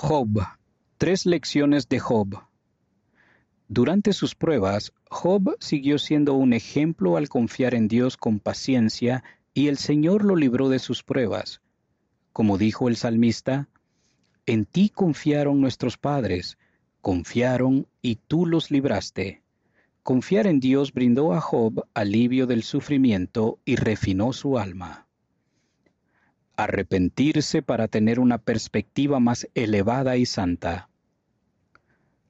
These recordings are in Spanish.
Job. Tres lecciones de Job. Durante sus pruebas, Job siguió siendo un ejemplo al confiar en Dios con paciencia y el Señor lo libró de sus pruebas. Como dijo el salmista, En ti confiaron nuestros padres, confiaron y tú los libraste. Confiar en Dios brindó a Job alivio del sufrimiento y refinó su alma arrepentirse para tener una perspectiva más elevada y santa.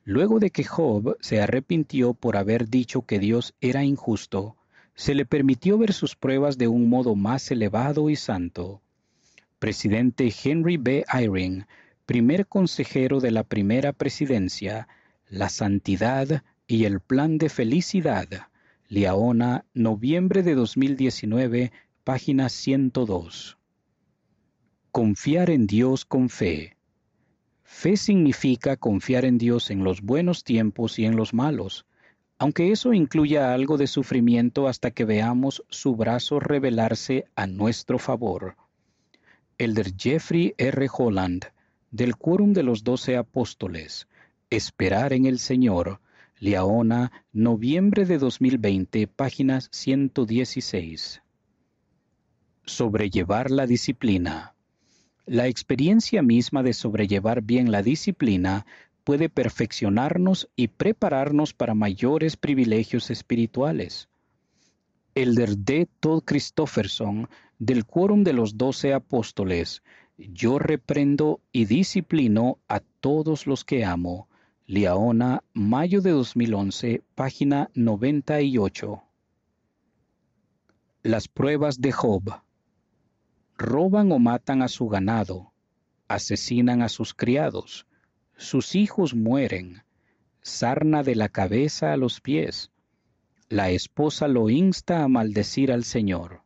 Luego de que Job se arrepintió por haber dicho que Dios era injusto, se le permitió ver sus pruebas de un modo más elevado y santo. Presidente Henry B. Eyring, primer consejero de la primera presidencia, La Santidad y el Plan de Felicidad, Liaona, noviembre de 2019, página 102. Confiar en Dios con fe. Fe significa confiar en Dios en los buenos tiempos y en los malos, aunque eso incluya algo de sufrimiento hasta que veamos su brazo revelarse a nuestro favor. Elder Jeffrey R. Holland, del Quórum de los Doce Apóstoles, Esperar en el Señor, Liaona, noviembre de 2020, páginas 116. Sobrellevar la disciplina. La experiencia misma de sobrellevar bien la disciplina puede perfeccionarnos y prepararnos para mayores privilegios espirituales. Elder D. Todd Christofferson, del Quórum de los Doce Apóstoles, yo reprendo y disciplino a todos los que amo. Liaona, mayo de 2011, página 98. Las pruebas de Job roban o matan a su ganado, asesinan a sus criados, sus hijos mueren, sarna de la cabeza a los pies, la esposa lo insta a maldecir al Señor.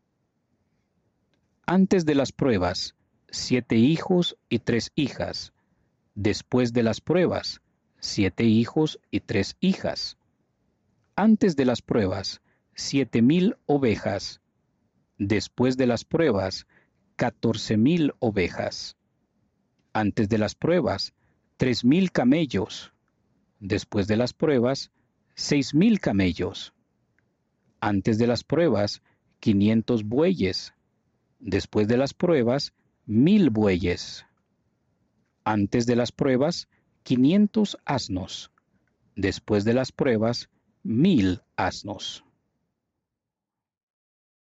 Antes de las pruebas, siete hijos y tres hijas. Después de las pruebas, siete hijos y tres hijas. Antes de las pruebas, siete mil ovejas. Después de las pruebas, catorce mil ovejas. Antes de las pruebas, tres mil camellos. Después de las pruebas, seis mil camellos. Antes de las pruebas, quinientos bueyes. Después de las pruebas, mil bueyes. Antes de las pruebas, quinientos asnos. Después de las pruebas, mil asnos.